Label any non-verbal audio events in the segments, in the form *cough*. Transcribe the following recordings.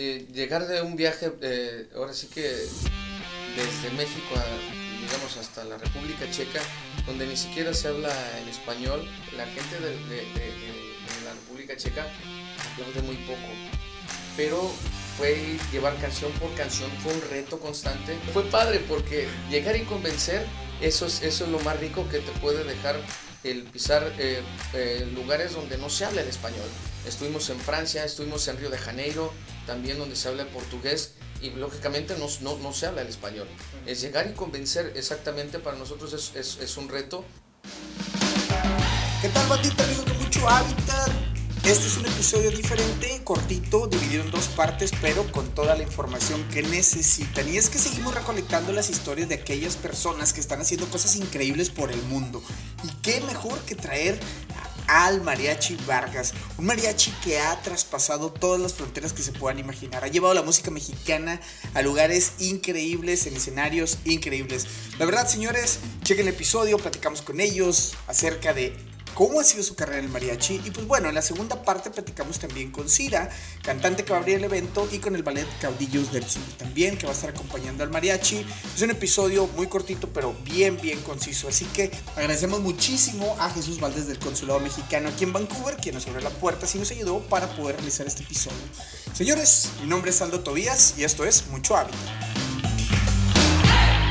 eh, llegar de un viaje, eh, ahora sí que desde México a, digamos, hasta la República Checa, donde ni siquiera se habla el español, la gente de, de- de- de la República Checa aplaude muy poco. Pero fue llevar canción por canción, fue un reto constante. Fue padre porque llegar y convencer, eso es, eso es lo más rico que te puede dejar el pisar eh, eh, lugares donde no se habla el español. Estuvimos en Francia, estuvimos en Río de Janeiro, también donde se habla el portugués y lógicamente no, no, no se habla el español. Es llegar y convencer exactamente para nosotros es, es, es un reto. ¿Qué tal, bandita, amigos de Mucho Hábitat? Este es un episodio diferente, cortito, dividido en dos partes, pero con toda la información que necesitan. Y es que seguimos recolectando las historias de aquellas personas que están haciendo cosas increíbles por el mundo. Y qué mejor que traer al Mariachi Vargas, un mariachi que ha traspasado todas las fronteras que se puedan imaginar. Ha llevado la música mexicana a lugares increíbles, en escenarios increíbles. La verdad, señores, chequen el episodio, platicamos con ellos acerca de cómo ha sido su carrera en el mariachi. Y pues bueno, en la segunda parte platicamos también con Cira, cantante que va a abrir el evento, y con el ballet Caudillos del Sur también, que va a estar acompañando al mariachi. Es un episodio muy cortito, pero bien, bien conciso. Así que agradecemos muchísimo a Jesús Valdés del Consulado Mexicano aquí en Vancouver, quien nos abrió la puerta y nos ayudó para poder realizar este episodio. Señores, mi nombre es Aldo Tobías y esto es Mucho Hábitat.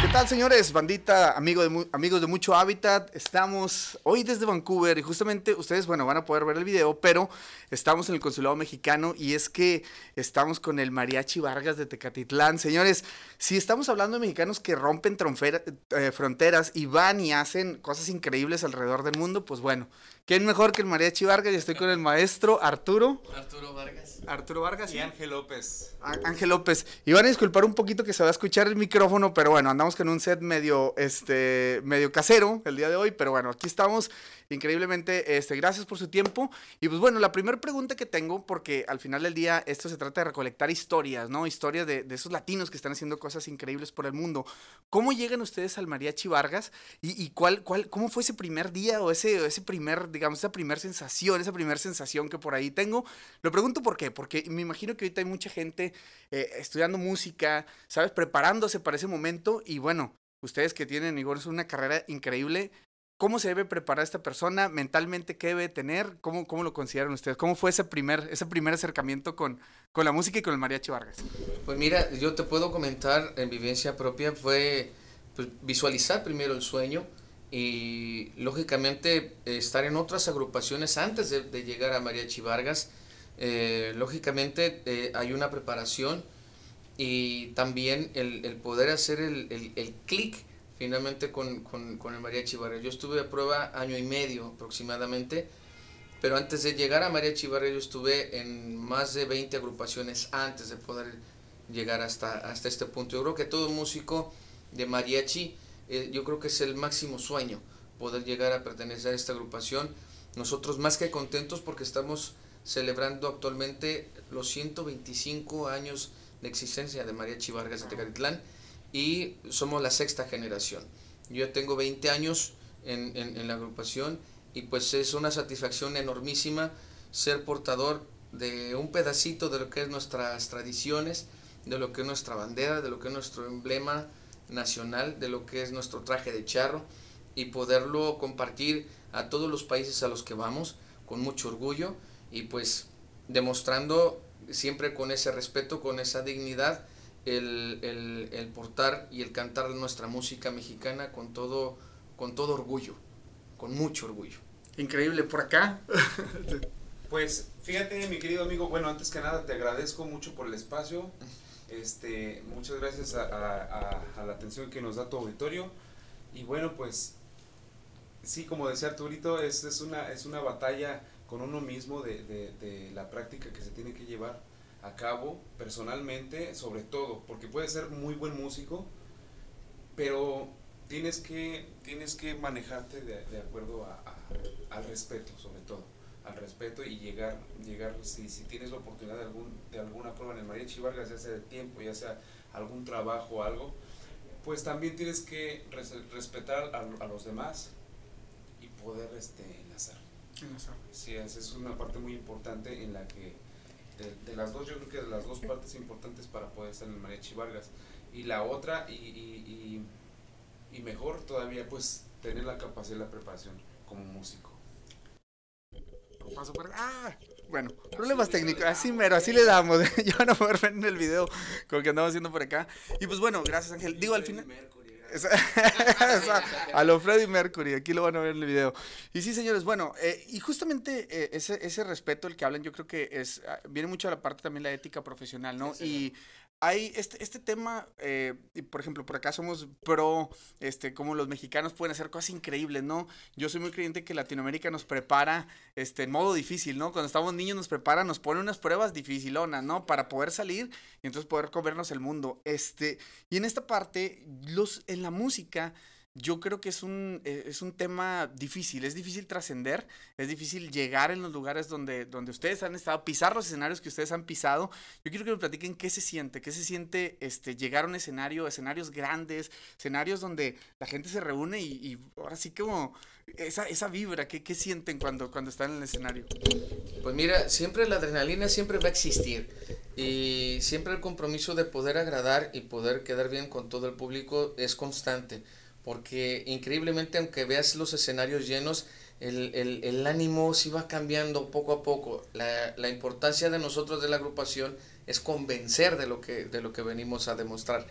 ¿Qué tal, señores? Bandita, amigo de amigos de Mucho Hábitat. Estamos hoy desde Vancouver y justamente ustedes, bueno, van a poder ver el video, pero estamos en el Consulado Mexicano y es que estamos con el Mariachi Vargas de Tecatitlán. Señores, si estamos hablando de mexicanos que rompen eh, fronteras y van y hacen cosas increíbles alrededor del mundo, pues bueno, ¿quién mejor que el Mariachi Vargas? Y estoy con el maestro Arturo. Arturo Vargas. Arturo Vargas. Y Ángel López. Ángel López. Y van a disculpar un poquito que se va a escuchar el micrófono, pero bueno, andamos con un set medio, este, medio casero el día de hoy, pero bueno, aquí estamos. Increíblemente, este, gracias por su tiempo. Y pues bueno, la primera pregunta que tengo, porque al final del día esto se trata de recolectar historias, ¿no? Historias de, de esos latinos que están haciendo cosas increíbles por el mundo. ¿Cómo llegan ustedes al Mariachi Vargas? ¿Y, y cuál, cuál, cómo fue ese primer día o ese, ese primer, digamos, esa primera sensación, esa primera sensación que por ahí tengo? Lo pregunto por qué, porque me imagino que ahorita hay mucha gente eh, estudiando música, ¿sabes? Preparándose para ese momento y bueno, ustedes que tienen igual una carrera increíble, ¿cómo se debe preparar esta persona mentalmente? ¿Qué debe tener? ¿Cómo, cómo lo consideran ustedes? ¿Cómo fue ese primer, ese primer acercamiento con, con la música y con el mariachi Vargas? Pues mira, yo te puedo comentar en vivencia propia, fue pues, visualizar primero el sueño y lógicamente estar en otras agrupaciones antes de, llegar a Mariachi Vargas. Eh, lógicamente eh, hay una preparación y también el, el poder hacer el, el clic finalmente con, con, con el Mariachi Vargas. Yo estuve a prueba año y medio aproximadamente, pero antes de llegar a Mariachi Vargas yo estuve en más de 20 agrupaciones antes de poder llegar hasta, hasta este punto. Yo creo que todo músico de mariachi, eh, yo creo que es el máximo sueño poder llegar a pertenecer a esta agrupación. Nosotros más que contentos porque estamos celebrando actualmente los 125 años de existencia de Mariachi Vargas de Tecatitlán y somos la sexta generación. Yo tengo 20 años en, en la agrupación y pues es una satisfacción enormísima ser portador de un pedacito de lo que es nuestras tradiciones, de lo que es nuestra bandera, de lo que es nuestro emblema nacional, de lo que es nuestro traje de charro y poderlo compartir a todos los países a los que vamos con mucho orgullo y pues demostrando siempre con ese respeto, con esa dignidad, el, el, el portar y el cantar nuestra música mexicana con todo, con todo orgullo, con mucho orgullo. Increíble, por acá. *laughs* Pues fíjate, mi querido amigo, bueno, antes que nada te agradezco mucho por el espacio. Este, muchas gracias a, a- a- a la atención que nos da tu auditorio. Y bueno, pues sí, como decía Arturito, es, es, una, es una batalla con uno mismo de, de- de la práctica que se tiene que llevar a cabo personalmente, sobre todo, porque puedes ser muy buen músico, pero tienes que, tienes que manejarte de, de acuerdo a- a- al respeto, sobre todo, al respeto y llegar, llegar si, si tienes la oportunidad de, algún, de alguna prueba en el Mariachi Vargas, ya sea de tiempo, ya sea algún trabajo o algo, pues también tienes que res- respetar a, a los demás y poder este, enlazar. Sí, esa es una parte muy importante en la que de, las dos, yo creo que de las dos partes importantes para poder estar en el Mariachi Vargas. Y la otra, y, y, y, mejor todavía, pues tener la capacidad y la preparación como músico. Ah, bueno, problemas técnicos, así mero, así le damos. *laughs* Yo no puedo ver en el video con que andamos haciendo por acá. Y pues bueno, gracias Ángel. Digo, al final... *laughs* a lo Freddie Mercury, aquí lo van a ver en el video. Y sí, señores, bueno, eh, y justamente eh, ese, ese respeto el que hablan, yo creo que es ah, viene mucho a la parte también la ética profesional, ¿no? y hay este, este tema, eh, por ejemplo, por acá somos pro, este, como los mexicanos pueden hacer cosas increíbles, ¿no? Yo soy muy creyente que Latinoamérica nos prepara, este, en modo difícil, ¿no? Cuando estamos niños nos prepara, nos pone unas pruebas dificilonas, ¿no? Para poder salir y entonces poder comernos el mundo, este, y en esta parte, los, en la música, yo creo que es un, eh, es un tema difícil, es difícil trascender, es difícil llegar en los lugares donde, donde ustedes han estado, pisar los escenarios que ustedes han pisado. Yo quiero que me platiquen qué se siente, qué se siente este, llegar a un escenario, escenarios grandes, escenarios donde la gente se reúne y, ahora sí como esa, esa vibra, ¿qué, ¿qué, sienten cuando, cuando están en el escenario? Pues mira, siempre la adrenalina siempre va a existir y siempre el compromiso de poder agradar y poder quedar bien con todo el público es constante porque increíblemente aunque veas los escenarios llenos, el, el, el ánimo sí va cambiando poco a poco. La, la, importancia de nosotros de la agrupación es convencer de lo, que, de lo que venimos a demostrar.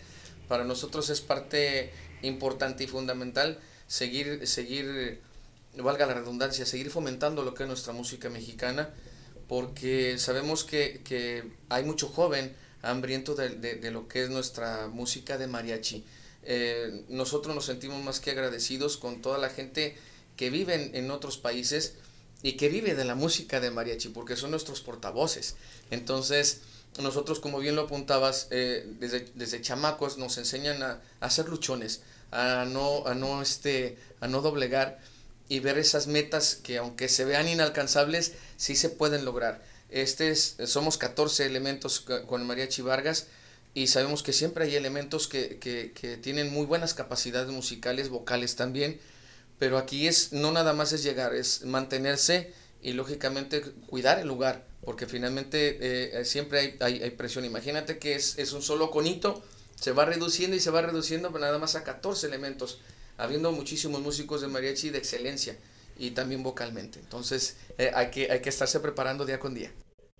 Para nosotros es parte importante y fundamental seguir, seguir, valga la redundancia, seguir fomentando lo que es nuestra música mexicana, porque sabemos que, que hay mucho joven hambriento de, de, de lo que es nuestra música de mariachi eh, nosotros nos sentimos más que agradecidos con toda la gente que vive en, otros países y que vive de la música de mariachi, porque son nuestros portavoces. Entonces, nosotros, como bien lo apuntabas, eh, desde, desde, chamacos nos enseñan a, hacer luchones, a no, a, no, este, a no doblegar y ver esas metas que aunque se vean inalcanzables, sí se pueden lograr. Este es, somos 14 elementos con Mariachi Vargas y sabemos que siempre hay elementos que, que, que, tienen muy buenas capacidades musicales, vocales también, pero aquí es no nada más es llegar, es mantenerse y lógicamente cuidar el lugar, porque finalmente eh, siempre hay, hay, presión. Imagínate que es, es un solo conito, se va reduciendo y se va reduciendo, pero nada más a 14 elementos, habiendo muchísimos músicos de mariachi de excelencia y también vocalmente. Entonces eh, hay, que, hay que estarse preparando día con día.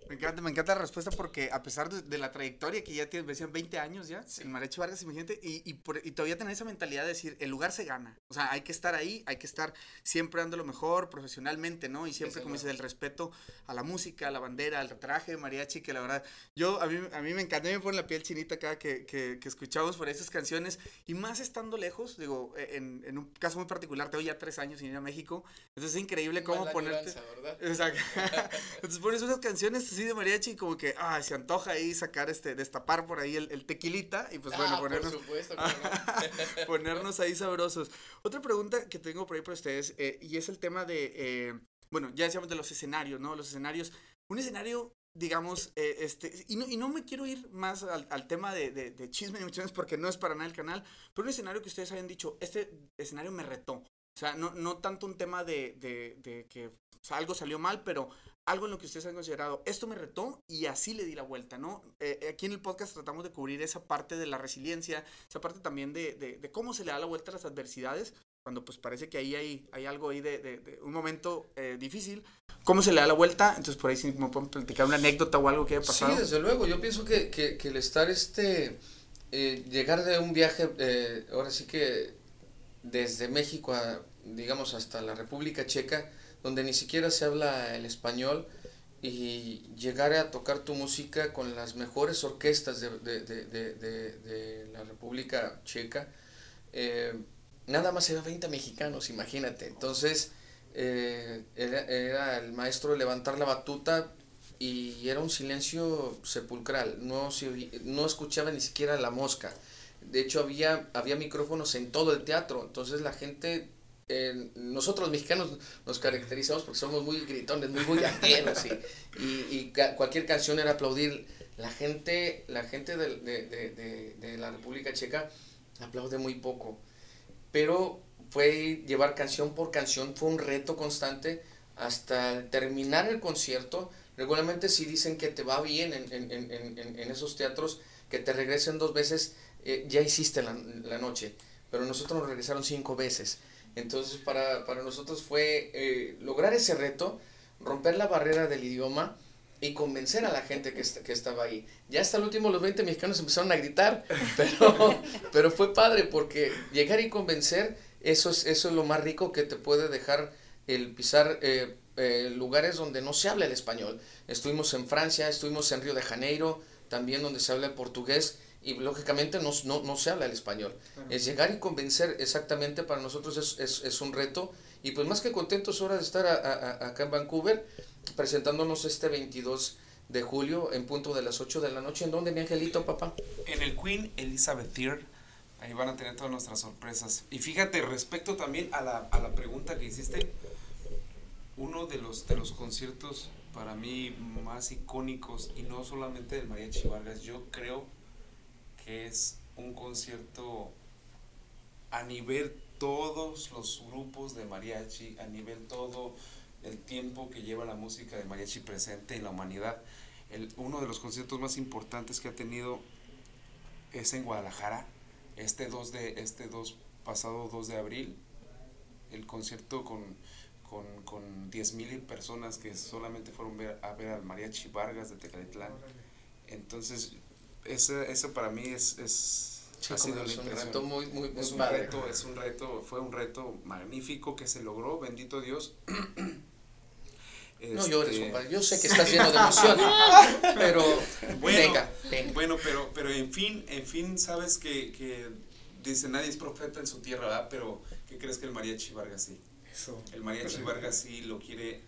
Me encanta, me encanta la respuesta porque a pesar de, la trayectoria que ya tienes, decían 20 años ya, en Marecho Vargas, imagínate, y, y, y, todavía tener esa mentalidad de decir, el lugar se gana. O sea, hay que estar ahí, hay que estar siempre dando lo mejor profesionalmente, ¿no? Y siempre, como dices, el respeto a la música, a la bandera, al traje de mariachi, que la verdad, yo, a mí, a mí me encanta, me pone la piel chinita cada que, que, que, escuchamos por esas canciones, y más estando lejos, digo, e, en, en un caso muy particular, tengo ya tres años sin ir a México, entonces es increíble cómo ponerte... Exacto. *laughs* entonces pones unas canciones así de mariachi como que, ah, se antoja ahí sacar este, destapar por ahí el, tequilita y pues bueno, ah, ponernos, *laughs* *laughs* ponernos ahí sabrosos. Otra pregunta que tengo por ahí para ustedes, eh, y es el tema de, eh, bueno, ya decíamos de los escenarios, ¿no? Los escenarios, un escenario digamos, eh, este, y no, y no me quiero ir más al, al tema de, de, de chisme y porque no es para nada el canal, pero un escenario que ustedes hayan dicho, este escenario me retó. O sea, no, no tanto un tema de, de, de que algo salió mal, pero algo en lo que ustedes han considerado, esto me retó y así le di la vuelta, ¿no? Eh, aquí en el podcast tratamos de cubrir esa parte de la resiliencia, esa parte también de, de, de, cómo se le da la vuelta a las adversidades, cuando pues parece que ahí hay, hay algo ahí de, de un momento eh, difícil, cómo se le da la vuelta, entonces por ahí sí me pueden platicar una anécdota o algo que haya pasado. Sí, desde luego, yo pienso que, que, que el estar este, eh, llegar de un viaje, eh, ahora sí que desde México a, digamos, hasta la República Checa, donde ni siquiera se habla el español y llegar a tocar tu música con las mejores orquestas de, de, de, de la República Checa, eh, nada más era 20 mexicanos, imagínate. Entonces, eh, era, era, el maestro levantar la batuta y era un silencio sepulcral, no, no escuchaba ni siquiera la mosca. De hecho, había, había micrófonos en todo el teatro, entonces la gente eh, nosotros mexicanos nos caracterizamos porque somos muy gritones, muy bullangueros y, cualquier canción era aplaudir. La gente, la gente de, la República Checa aplaude muy poco, pero fue llevar canción por canción, fue un reto constante hasta terminar el concierto. Regularmente si dicen que te va bien en, esos teatros, que te regresen dos veces, eh, ya hiciste la, noche, pero nosotros nos regresaron cinco veces. Entonces para, para nosotros fue eh, lograr ese reto, romper la barrera del idioma y convencer a la gente que, que estaba ahí. Ya hasta el último los 20 mexicanos empezaron a gritar, *laughs* pero, pero fue padre porque llegar y convencer, eso es, eso es lo más rico que te puede dejar el pisar eh, eh, lugares donde no se habla el español. Estuvimos en Francia, estuvimos en Río de Janeiro, también donde se habla el portugués y lógicamente no, no, no se habla el español. Es llegar y convencer exactamente para nosotros es, es, es, un reto y pues más que contentos ahora de estar a, a, acá en Vancouver presentándonos este 22 de julio en punto de las 8 de la noche. ¿En dónde, mi angelito, papá? En el Queen Elizabeth Theater. Ahí van a tener todas nuestras sorpresas. Y fíjate, respecto también a la, a la pregunta que hiciste, uno de los, de los conciertos para mí más icónicos, y no solamente del Mariachi Vargas, yo creo que es un concierto a nivel todos los grupos de mariachi, a nivel todo el tiempo que lleva la música de mariachi presente en la humanidad. El, uno de los conciertos más importantes que ha tenido es en Guadalajara, este 2 de este 2 pasado 2 de abril, el concierto con con, con 10.000 personas que solamente fueron ver, a ver al Mariachi Vargas de Tecalitlán. Entonces, eso, eso para mí es, es ha sido es un reto muy, muy, es un reto, es un reto, fue un reto magnífico que se logró, bendito Dios. No llores, este, compadre. Yo sé que estás lleno de emoción, *laughs* pero bueno, venga, venga. Bueno, pero, pero en fin, en fin, sabes que, que dice nadie es profeta en su tierra, ¿verdad? Pero ¿qué crees que el mariachi Vargas sí? El mariachi Vargas sí lo quiere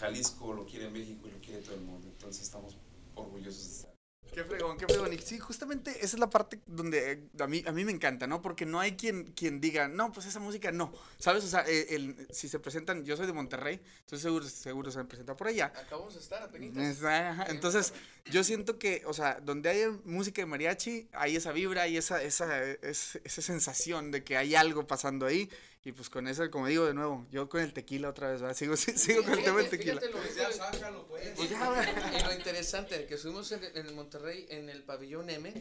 Jalisco, lo quiere México y lo quiere todo el mundo. Entonces estamos orgullosos de estar. Qué fregón, qué fregón. Y sí, justamente esa es la parte donde a mí, a mí me encanta, ¿no? Porque no hay quien, quien diga, no, pues esa música no. ¿Sabes? O sea, eh, el, si se presentan, yo soy de Monterrey, entonces seguro, seguro se han presentado por allá. Acabamos de estar a Entonces, yo siento que, o sea, donde hay música de mariachi, hay esa vibra y esa, esa, esa, esa sensación de que hay algo pasando ahí. Y pues con eso, como digo de nuevo, yo con el tequila otra vez, ¿verdad? Sigo, *laughs* sigo con el tema del tequila. Lo, pues ya, sácalo, pues. pues y lo interesante, que subimos en, en Monterrey en el pabellón M,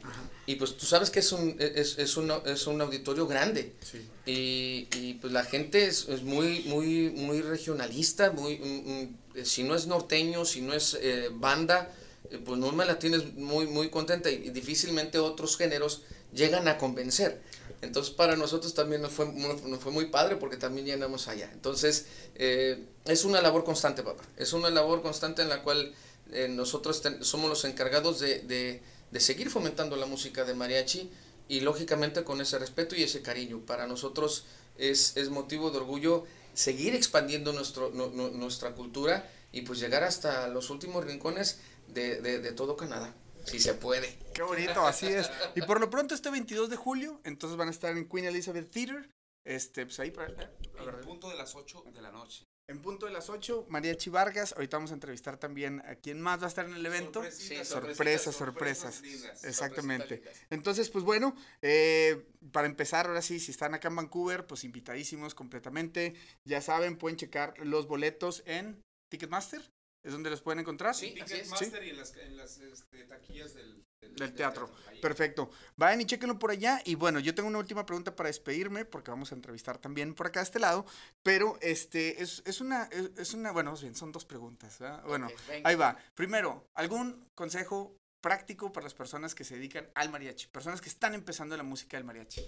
y pues tú sabes que es un, es, es un, es un auditorio grande. Sí. Y, y pues la gente es, es muy, muy, muy regionalista, muy, mm, mm, si no es norteño, si no es eh, banda, eh, pues no me la tienes muy, muy contenta y difícilmente otros géneros llegan a convencer. Entonces para nosotros también nos fue, nos fue muy padre porque también llenamos allá. Entonces eh, es una labor constante, papá. Es una labor constante en la cual eh, nosotros somos los encargados de, de, seguir fomentando la música de mariachi y lógicamente con ese respeto y ese cariño. Para nosotros es, es motivo de orgullo seguir expandiendo nuestro, nuestra cultura y pues llegar hasta los últimos rincones de, de todo Canadá. Si se puede. Qué bonito, así es. Y por lo pronto este 22 de julio, entonces van a estar en Queen Elizabeth Theater. Este, pues ahí para... Eh, en punto de las 8 de la noche. En punto de las 8, María Chivargas. Ahorita vamos a entrevistar también a quién más va a estar en el evento. Sí, sorpresas, sorpresas. Exactamente. Entonces, pues bueno, eh, para empezar, ahora sí, si están acá en Vancouver, pues invitadísimos completamente. Ya saben, pueden checar los boletos en Ticketmaster. ¿Es donde los pueden encontrar? Sí, Ticketmaster ¿Sí? y en las, en las este, taquillas del, del, del teatro. teatro. Perfecto. Vayan y chequenlo por allá. Y bueno, yo tengo una última pregunta para despedirme, porque vamos a entrevistar también por acá a este lado. Pero este es, es una, es, es una, bueno, bien, son dos preguntas. ¿verdad? Bueno, okay, ahí va. Primero, ¿algún consejo práctico para las personas que se dedican al mariachi? Personas que están empezando la música del mariachi.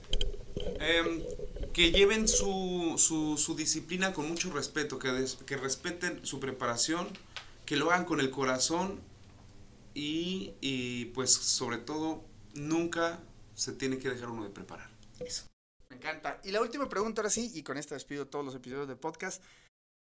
Eh, que lleven su, su, su, disciplina con mucho respeto, que, des, que respeten su preparación que lo hagan con el corazón y, y, pues sobre todo nunca se tiene que dejar uno de preparar. Eso. Me encanta. Y la última pregunta ahora sí, y con esta despido todos los episodios del podcast.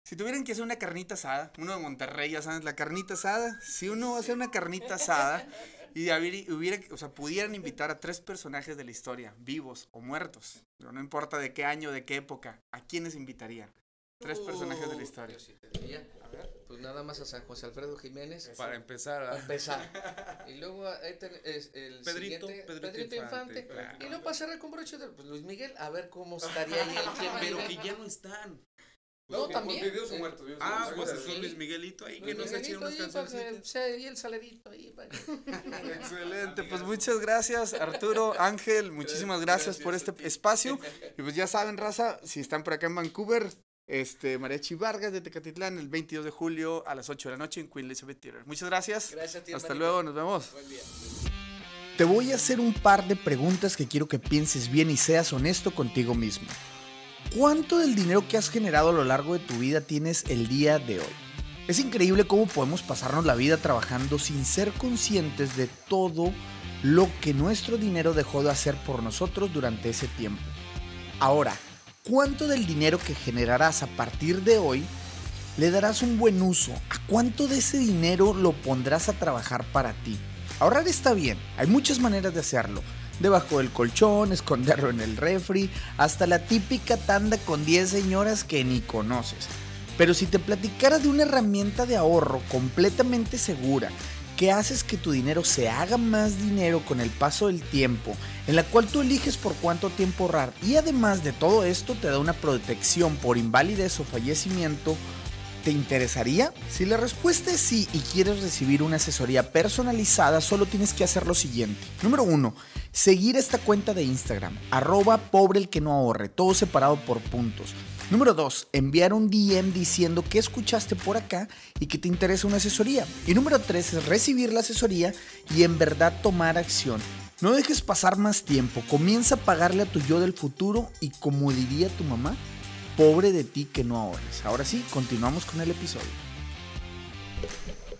Si tuvieran que hacer una carnita asada, uno de Monterrey, ya sabes, la carnita asada, si uno va a hacer una carnita asada y hubiera, o sea, pudieran invitar a tres personajes de la historia, vivos o muertos, no importa de qué año, de qué época, ¿a quiénes invitarían? Tres uh, personajes de la historia. Sí pues nada más a San José Alfredo Jiménez. Para empezar. Empezar. y luego ahí ten, es el Pedrito, siguiente, Pedrito, Pedrito Infante. Infante. Claro. Y luego para cerrar con broche de pues Luis Miguel, a ver cómo estaría ahí el Pero que ya no están. No, también. ¿Vivos o muertos? ¿Vivos o Ah, muertos? pues es Luis Miguelito ahí, que nos eche Miguelito unas que cancioncitas. sea ahí el salerito ahí. para- Excelente, pues muchas gracias Arturo, Ángel, muchísimas gracias por este espacio. Y pues ya saben, raza, si están por acá en Vancouver, este Mariachi Vargas de Tecatitlán el 22 de julio a las 8 de la noche en Queen Elizabeth Theater. Muchas gracias. Gracias a ti, Hasta hermanito. luego, nos vemos. Buen día. Te voy a hacer un par de preguntas que quiero que pienses bien y seas honesto contigo mismo. ¿Cuánto del dinero que has generado a lo largo de tu vida tienes el día de hoy? Es increíble cómo podemos pasarnos la vida trabajando sin ser conscientes de todo lo que nuestro dinero dejó de hacer por nosotros durante ese tiempo. Ahora, ¿cuánto del dinero que generarás a partir de hoy le darás un buen uso? ¿A cuánto de ese dinero lo pondrás a trabajar para ti? Ahorrar está bien, hay muchas maneras de hacerlo. Debajo del colchón, esconderlo en el refri, hasta la típica tanda con 10 señoras que ni conoces. Pero si te platicara de una herramienta de ahorro completamente segura, que haces que tu dinero se haga más dinero con el paso del tiempo, en la cual tú eliges por cuánto tiempo ahorrar y además de todo esto te da una protección por invalidez o fallecimiento, ¿Te interesaría? Si la respuesta es sí y quieres recibir una asesoría personalizada, solo tienes que hacer lo siguiente. Número uno, seguir esta cuenta de Instagram, arroba pobre el que no ahorre, todo separado por puntos. Número 2, enviar un DM diciendo que escuchaste por acá y que te interesa una asesoría. Y número 3 es recibir la asesoría y en verdad tomar acción. No dejes pasar más tiempo, comienza a pagarle a tu yo del futuro y como diría tu mamá, pobre de ti que no ahorres. Ahora sí, continuamos con el episodio.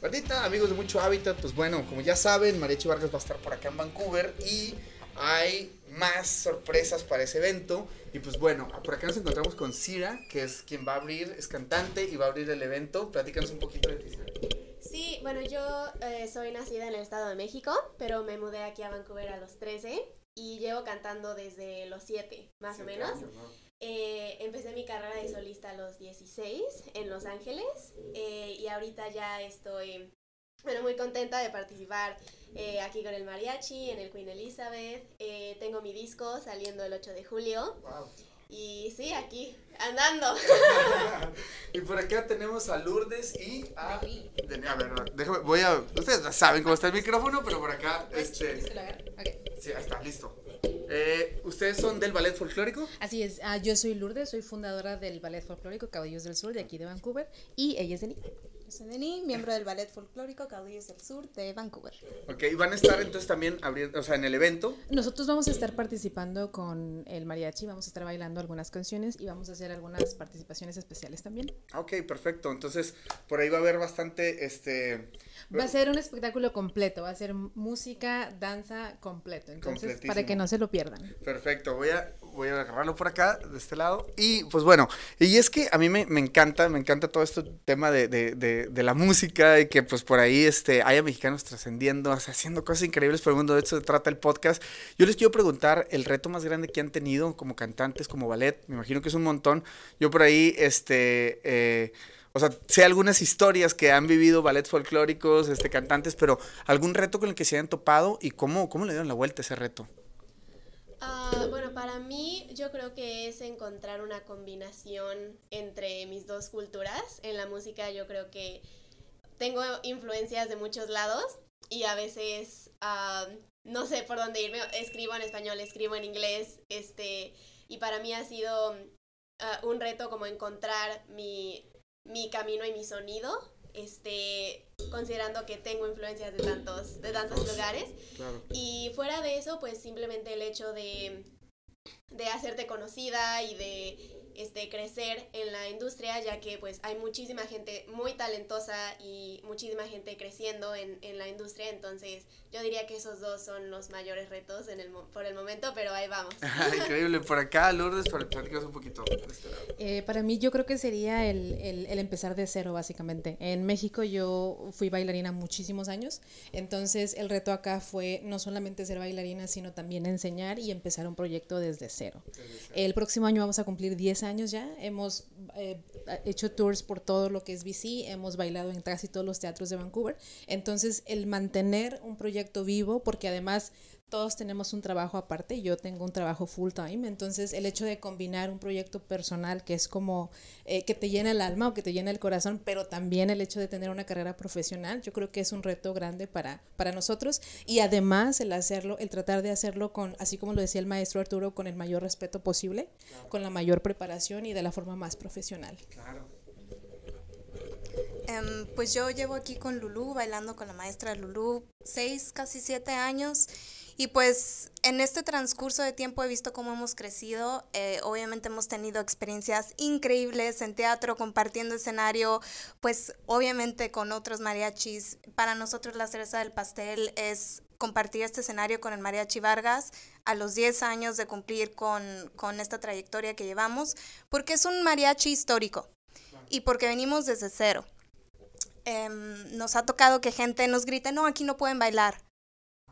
Bandita, amigos de Mucho Hábitat, pues bueno, como ya saben, Mariachi Vargas va a estar por acá en Vancouver y hay más sorpresas para ese evento. Y pues bueno, por acá nos encontramos con Cira, que es quien va a abrir, es cantante y va a abrir el evento. Platícanos un poquito de ti, Cira. Sí, bueno, yo eh, soy nacida en el Estado de México, pero me mudé aquí a Vancouver a los 13 y llevo cantando desde los 7, más o menos. Eh, empecé mi carrera de solista a los 16 en Los Ángeles eh, y ahorita ya estoy bueno, muy contenta de participar eh, aquí con el mariachi en el Queen Elizabeth. Eh, tengo mi disco saliendo el 8 de julio Wow. y sí, aquí andando. *laughs* Y por acá tenemos a Lourdes y a... Deni- A ver, déjame, voy a... Ustedes saben cómo está el micrófono, pero por acá, este... Sí, ahí está, listo. Eh, ¿Ustedes son del ballet folclórico? Así es, ah, yo soy Lourdes, soy fundadora del Ballet Folclórico Caudillos del Sur de aquí de Vancouver y ella es Denis. Yo soy Denis, miembro del Ballet Folclórico Caudillos del Sur de Vancouver. Ok, y van a estar entonces también abriendo, o sea, en el evento. Nosotros vamos a estar participando con el mariachi, vamos a estar bailando algunas canciones y vamos a hacer algunas participaciones especiales también. Ok, perfecto. Entonces, por ahí va a haber bastante, este... Va a ser un espectáculo completo, va a ser música, danza completo, entonces para que no se lo pierdan. Perfecto, voy a, voy a agarrarlo por acá, de este lado. Y pues bueno, y es que a mí me, me encanta, me encanta todo este tema de, de, de, la música y que pues por ahí este, haya mexicanos trascendiendo, haciendo cosas increíbles por el mundo. De eso se trata el podcast. Yo les quiero preguntar el reto más grande que han tenido como cantantes, como ballet. Me imagino que es un montón. Yo por ahí, este... eh, o sea, sé algunas historias que han vivido ballet folclóricos, este, cantantes, pero algún reto con el que se hayan topado y cómo, cómo le dieron la vuelta a ese reto. Ah, bueno, para mí yo creo que es encontrar una combinación entre mis dos culturas. En la música yo creo que tengo influencias de muchos lados y a veces ah, no sé por dónde irme. Escribo en español, escribo en inglés, este, y para mí ha sido ah, un reto como encontrar mi, mi camino y mi sonido. Este, considerando que tengo influencias de tantos, de tantos lugares. Claro. Y fuera de eso, pues simplemente el hecho de, de hacerte conocida y de crecer en la industria, ya que pues hay muchísima gente muy talentosa y muchísima gente creciendo en, en la industria, entonces yo diría que esos dos son los mayores retos en el, por el momento, pero ahí vamos. *laughs* Increíble. Por acá, Lourdes, para platicaros un poquito. este. Eh, para mí yo creo que sería el, el- el empezar de cero básicamente. En México yo fui bailarina muchísimos años, entonces el reto acá fue no solamente ser bailarina, sino también enseñar y empezar un proyecto desde cero. El próximo año vamos a cumplir 10 años ya, hemos eh, hecho tours por todo lo que es BC, hemos bailado en casi todos los teatros de Vancouver, entonces el mantener un proyecto vivo, porque además todos tenemos un trabajo aparte, yo tengo un trabajo full time, entonces el hecho de combinar un proyecto personal que es como eh, que te llena el alma o que te llena el corazón, pero también el hecho de tener una carrera profesional, yo creo que es un reto grande para, para nosotros y además el hacerlo, el tratar de hacerlo con, así como lo decía el maestro Arturo, con el mayor respeto posible, con la mayor preparación y de la forma más profesional. Claro. Em, pues yo llevo aquí con Lulu, bailando con la maestra Lulu, seis, casi siete años. Y pues en este transcurso de tiempo he visto cómo hemos crecido. Eh, obviamente hemos tenido experiencias increíbles en teatro, compartiendo escenario, pues obviamente con otros mariachis. Para nosotros la cereza del pastel es compartir este escenario con el Mariachi Vargas a los 10 años de cumplir con, con esta trayectoria que llevamos, porque es un mariachi histórico y porque venimos desde cero. Em, nos ha tocado que gente nos grite, no, aquí no pueden bailar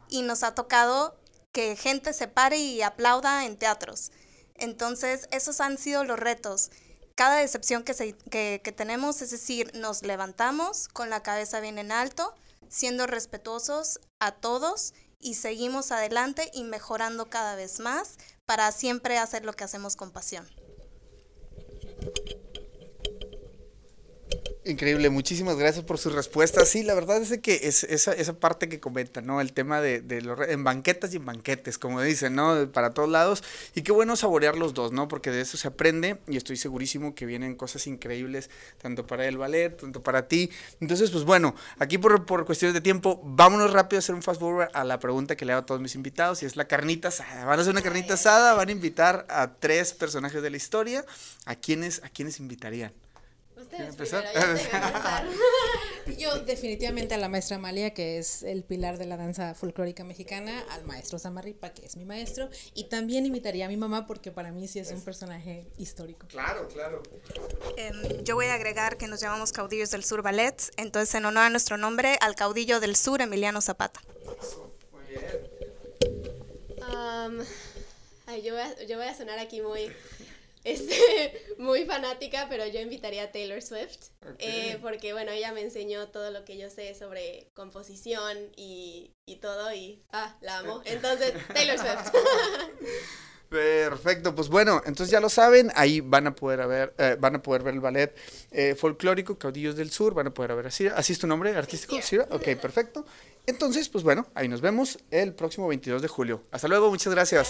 y nos ha tocado que gente se pare y aplauda en teatros. Entonces, esos han sido los retos. Cada decepción que, que tenemos, es decir, nos levantamos con la cabeza bien en alto, siendo respetuosos a todos y seguimos adelante y mejorando cada vez más para siempre hacer lo que hacemos con pasión. Increíble, muchísimas gracias por sus respuestas. Sí, la verdad es que es esa, esa parte que comenta, ¿no? El tema de, de los en banquetas y en banquetes, como dicen, ¿no? Para todos lados. Y qué bueno saborear los dos, ¿no? Porque de eso se aprende y estoy segurísimo que vienen cosas increíbles, tanto para el ballet, tanto para ti. Entonces, pues bueno, aquí por, por cuestiones de tiempo, vámonos rápido a hacer un fast forward a la pregunta que le hago a todos mis invitados y es la carnita asada. Van a hacer una carnita asada, van a invitar a tres personajes de la historia. ¿A quiénes, a quiénes invitarían? Ustedes empezar? primero. *laughs* *laughs* Yo definitivamente a la maestra Amalia, que es el pilar de la danza folclórica mexicana, al maestro Samarripa, que es mi maestro, y también invitaría a mi mamá porque para mí sí es un personaje histórico. Claro, claro. Em, yo voy a agregar que nos llamamos Caudillos del Sur Ballets, entonces en honor a nuestro nombre, al caudillo del sur, Emiliano Zapata. Muy bien. Ay, yo, voy a, yo voy a sonar aquí muy, este, *laughs* muy fanática, pero yo invitaría a Taylor Swift, eh, porque bueno, ella me enseñó todo lo que yo sé sobre composición y, y todo, y ah, la amo. Entonces, Taylor Swift. *laughs* *laughs* Perfecto, pues bueno, entonces ya lo saben, ahí van a poder ver, eh, van a poder ver el ballet eh, folclórico Caudillos del Sur, van a poder ver así, así es tu nombre artístico. Cira? Ok, perfecto. Entonces, pues bueno, ahí nos vemos el próximo 22 de julio. Hasta luego, muchas gracias.